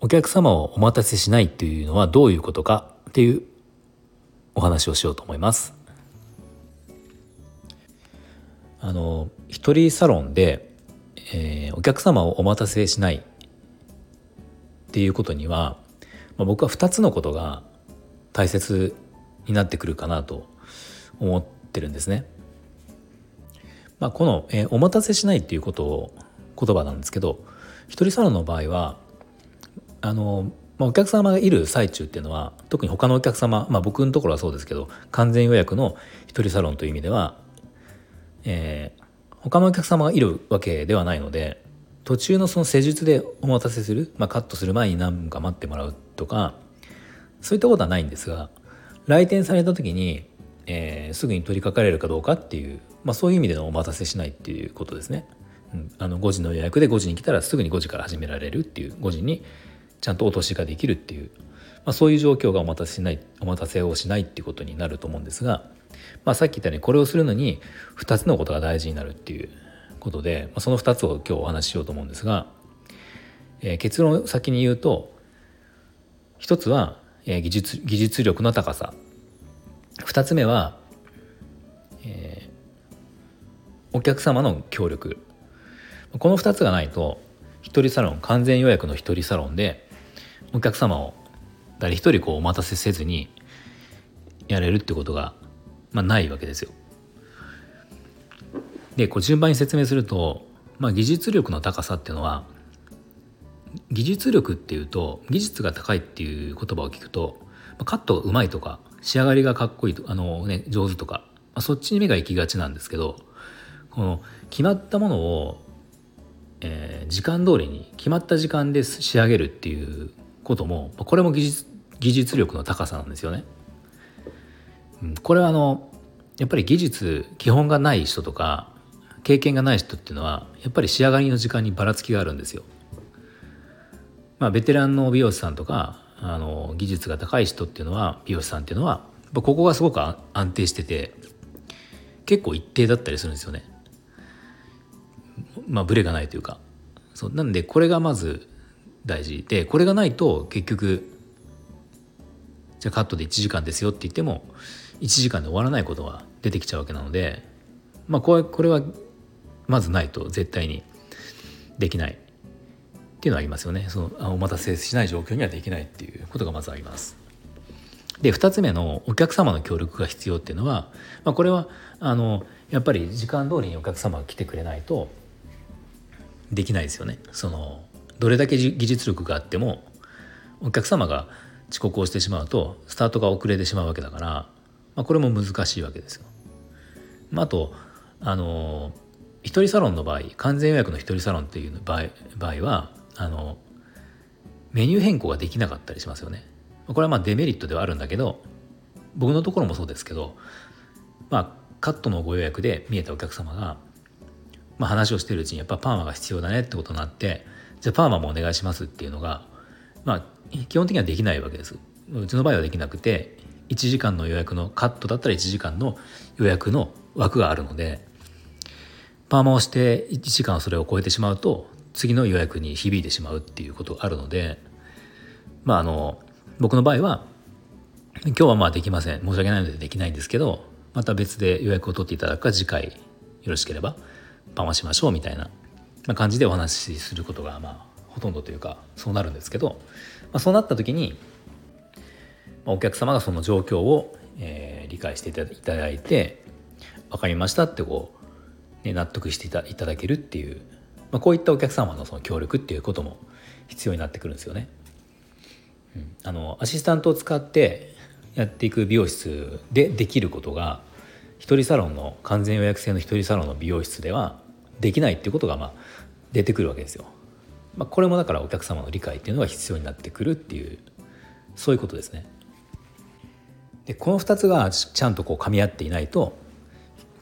お客様をお待たせしないっていうのはどういうことかっていうお話をしようと思いますあの一人サロンで、えー、お客様をお待たせしないっていうことには、まあ、僕は2つのことが大切になってくるかなと思ってるんですね。まあ、この、えー、お待たせしないっていうことを言葉なんですけど一人サロンの場合はあの、まあ、お客様がいる最中っていうのは特に他のお客様、まあ、僕のところはそうですけど完全予約の一人サロンという意味では、えー、他のお客様がいるわけではないので途中のその施術でお待たせする、まあ、カットする前に何分か待ってもらうとかそういったことはないんですが来店された時に、えー、すぐに取り掛かれるかどうかっていう、まあ、そういう意味でのお待たせしないっていうことですね。うん、あの5時の予約で5時に来たらすぐに5時から始められるっていう5時にちゃんと落としができるっていう、まあ、そういう状況がお待たせしないお待たせをしないっていうことになると思うんですが、まあ、さっき言ったようにこれをするのに2つのことが大事になるっていうことで、まあ、その2つを今日お話ししようと思うんですが、えー、結論を先に言うと1つは、えー、技術技術力の高さ。2つ目は、えー、お客様の協力。この2つがないと一人サロン完全予約の一人サロンでお客様を誰一人こうお待たせせずにやれるってことが、まあ、ないわけですよ。でこう順番に説明すると、まあ、技術力の高さっていうのは技術力っていうと技術が高いっていう言葉を聞くとカットがうまいとか仕上がりがかっこいいとあの、ね、上手とか、まあ、そっちに目が行きがちなんですけどこの決まったものを、えー、時間通りに決まった時間で仕上げるっていうこともこれも技術技術力の高さなんですよね。これはあのやっぱり技術基本がない人とか経験がない人っていうのはやっぱり仕上がりの時間にばらつきがあるんですよ。まあ、ベテランの美容師さんとかあの技術が高い人っていうのは美容師さんっていうのはここがすごく安定してて結構一定だったりするんですよね。まあブレがないというかそうなんでこれがまず大事でこれがないと結局じゃあカットで1時間ですよって言っても1時間で終わらないことが出てきちゃうわけなのでまあこれこれはまずないと絶対にできないっていうのはありますよねそのお待たせしない状況にはできないっていうことがまずあります。で2つ目のお客様の協力が必要っていうのは、まあ、これはあのやっぱり時間通りにお客様が来てくれないとできないですよね。そのどれだけ技術力があってもお客様が遅刻をしてしまうとスタートが遅れてしまうわけだから、まあ、これも難しいわけですよ。まあ、あとあの一人サロンの場合完全予約の一人サロンっていう場合場合はあのメニュー変更ができなかったりしますよね。これはまあデメリットではあるんだけど僕のところもそうですけどまあカットのご予約で見えたお客様が、まあ、話をしてるうちにやっぱパーマが必要だねってことになってじゃあパーマもお願いしますっていうのがまあ基本的にはできないわけです。うちの場合はできなくて1時間の予約のカットだったら1時間の予約の枠があるのでパーマをして1時間それを超えてしまうと次の予約に響いてしまうっていうことがあるのでまああの僕の場合は今日はまあできません申し訳ないのでできないんですけどまた別で予約を取っていただくか次回よろしければパーマしましょうみたいな感じでお話しすることがまあほとんどというかそうなるんですけど、まあ、そうなった時にお客様がその状況を、えー、理解していただいて分かりましたってこう、ね、納得していただけるっていう、まあ、こういったお客様のその協力っていうことも必要になってくるんですよね。うん、あのアシスタントを使ってやっていく美容室でできることが一人サロンの完全予約制の一人サロンの美容室ではできないっていうことがまあ出てくるわけですよ。まあ、これもだからお客様の理解っていうのが必要になってくるっていうそういうことですね。でこの2つがちゃんとこう噛み合っていないと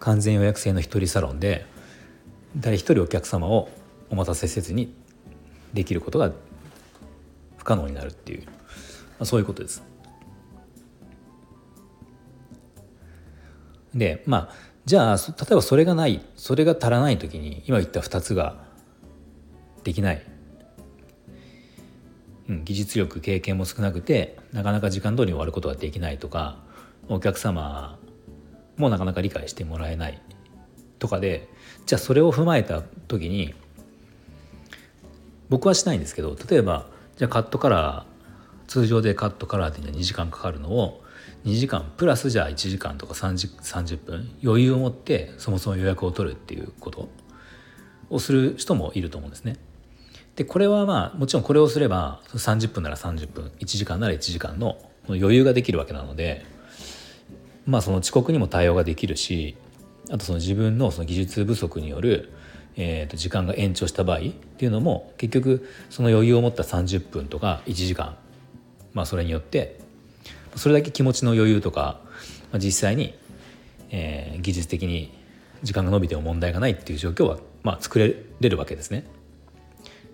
完全予約制の一人サロンで誰一人お客様をお待たせせずにできることが不可能になるっていう、まあ、そういうことです。でまあじゃあ例えばそれがないそれが足らない時に今言った2つができない、うん、技術力経験も少なくてなかなか時間通りに終わることができないとかお客様もなかなか理解してもらえないとかでじゃあそれを踏まえた時に僕はしないんですけど例えばじゃあカットカラー通常でカットカラーっていうのは2時間かかるのを2時間プラスじゃあ1時間とか 30, 30分余裕を持ってそもそも予約を取るっていうことをする人もいると思うんですね。でこれはまあもちろんこれをすれば30分なら30分1時間なら1時間の余裕ができるわけなのでまあその遅刻にも対応ができるしあとその自分のその技術不足による、えー、と時間が延長した場合っていうのも結局その余裕を持った30分とか1時間まあそれによってそれだけ気持ちの余裕とか、まあ、実際に、えー、技術的に時間が延びても問題がないっていう状況は、まあ、作れれるわけですね。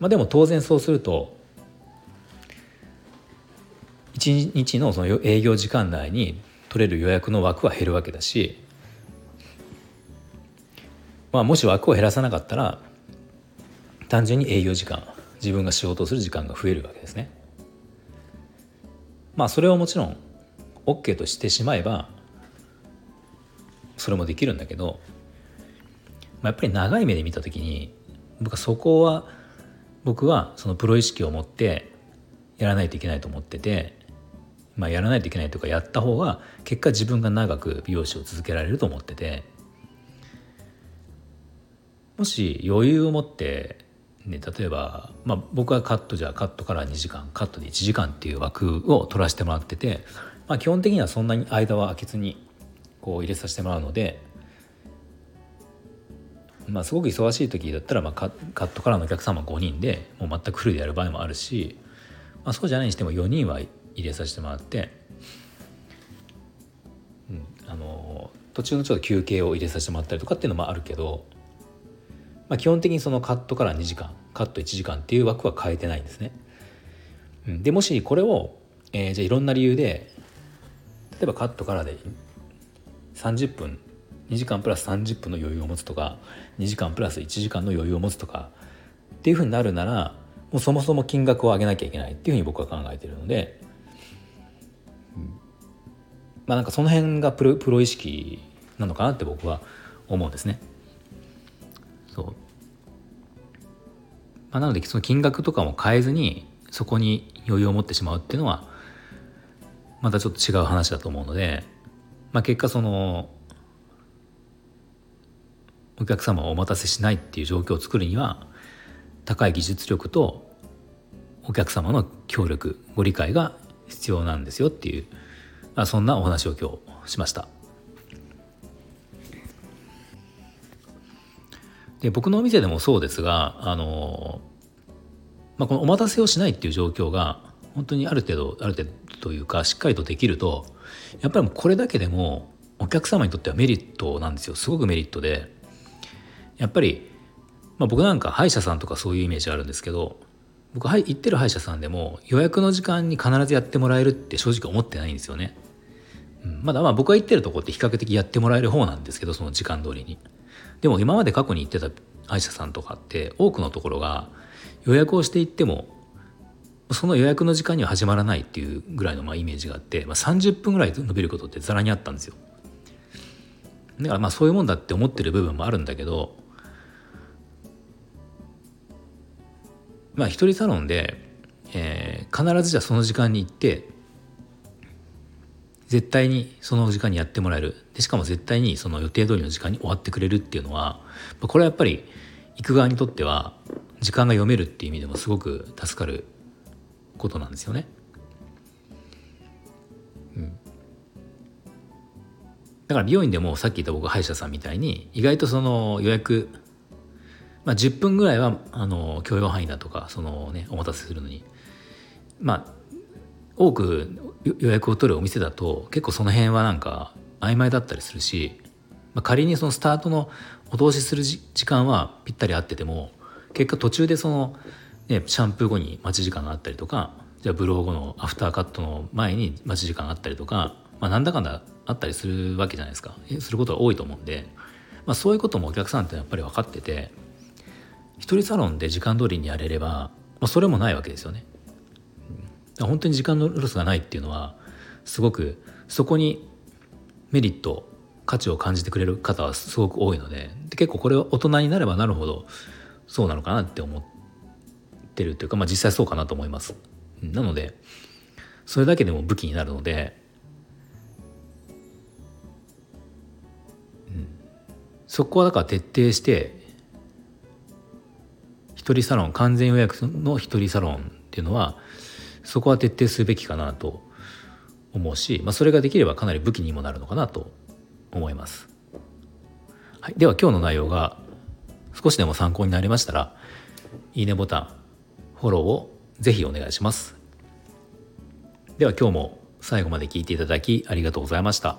まあ、でも当然そうすると1日のその営業時間内に取れる予約の枠は減るわけだし、まあ、もし枠を減らさなかったら単純に営業時間自分が仕事をする時間が増えるわけですね。まあそれをもちろん OK としてしまえばそれもできるんだけど、まあ、やっぱり長い目で見た時に僕はそこは僕はそのプロ意識を持ってやらないといけないと思っててまあ、やらないといけないというかやった方が結果自分が長く美容師を続けられると思っててもし余裕を持って、ね、例えば、まあ、僕はカットじゃカットから2時間カットで1時間っていう枠を取らせてもらってて、まあ、基本的にはそんなに間は空けずにこう入れさせてもらうので。まあ、すごく忙しい時だったら、まあ、カットからのお客様5人でもう全くフルでやる場合もあるし、まあ、そうじゃないにしても4人は入れさせてもらって、うん、あの途中のちょっと休憩を入れさせてもらったりとかっていうのもあるけど、まあ、基本的にそのカットから2時間カット1時間っていう枠は変えてないんですね。うん、でもしこれを、えー、じゃあいろんな理由で例えばカットからで30分2時間プラス30分の余裕を持つとか2時間プラス1時間の余裕を持つとかっていうふうになるならもうそもそも金額を上げなきゃいけないっていうふうに僕は考えてるのでまあなんかその辺がプロプロ意識なのかなって僕は思うんですね。そう。まあ、なのでその金額とかも変えずにそこに余裕を持ってしまうっていうのはまたちょっと違う話だと思うので、まあ、結果そのお客様をお待たせしないっていう状況を作るには高い技術力とお客様の協力ご理解が必要なんですよっていうあそんなお話を今日しました。で僕のお店でもそうですがあの、まあ、このお待たせをしないっていう状況が本当にある程度ある程度というかしっかりとできるとやっぱりこれだけでもお客様にとってはメリットなんですよすごくメリットでやっぱり、まあ、僕なんか歯医者さんとかそういうイメージあるんですけど僕は行ってる歯医者さんでも予約の時間に必ずやってもらえるって正直思ってないんですよね。うん、まだまあ僕が行ってるとこって比較的やってもらえる方なんですけどその時間通りに。でも今まで過去に行ってた歯医者さんとかって多くのところが予約をしていってもその予約の時間には始まらないっていうぐらいのまあイメージがあって、まあ、30分ぐらい伸びることってざらにあったんですよ。だからまあそういうもんだって思ってる部分もあるんだけどまあ一人サロンで、えー、必ずじゃあその時間に行って絶対にその時間にやってもらえるでしかも絶対にその予定通りの時間に終わってくれるっていうのはこれはやっぱり行く側にとっては時間が読めるっていう意味でもすごく助かることなんですよね。うん、だから美容院でもさっき言った僕歯医者さんみたいに意外とその予約まあ、10分ぐらいはあの許容範囲だとかその、ね、お待たせするのにまあ多く予約を取るお店だと結構その辺はなんか曖昧だったりするし、まあ、仮にそのスタートのお通しする時間はぴったり合ってても結果途中でその、ね、シャンプー後に待ち時間があったりとかじゃあブロー後のアフターカットの前に待ち時間があったりとか、まあ、なんだかんだあったりするわけじゃないですかすることが多いと思うんで、まあ、そういうこともお客さんってやっぱり分かってて一人サロンで時間通りにやれれば、まあ、それもないわけですよね。本当に時間のロスがないっていうのはすごくそこにメリット価値を感じてくれる方はすごく多いのでで結構これは大人になればなるほどそうなのかなって思っててるっていうか、まあ、実際そうかなと思います。なのでそれだけでも武器になるので、うん、そこはだから徹底して一人サロン完全予約の一人サロンっていうのはそこは徹底すべきかなと思うし、まあ、それができればかなり武器にもなるのかなと思います。はい、では今日の内容が少しでも参考になりましたらいいねボタンフォローをぜひお願いします。では今日も最後まで聞いていただきありがとうございました。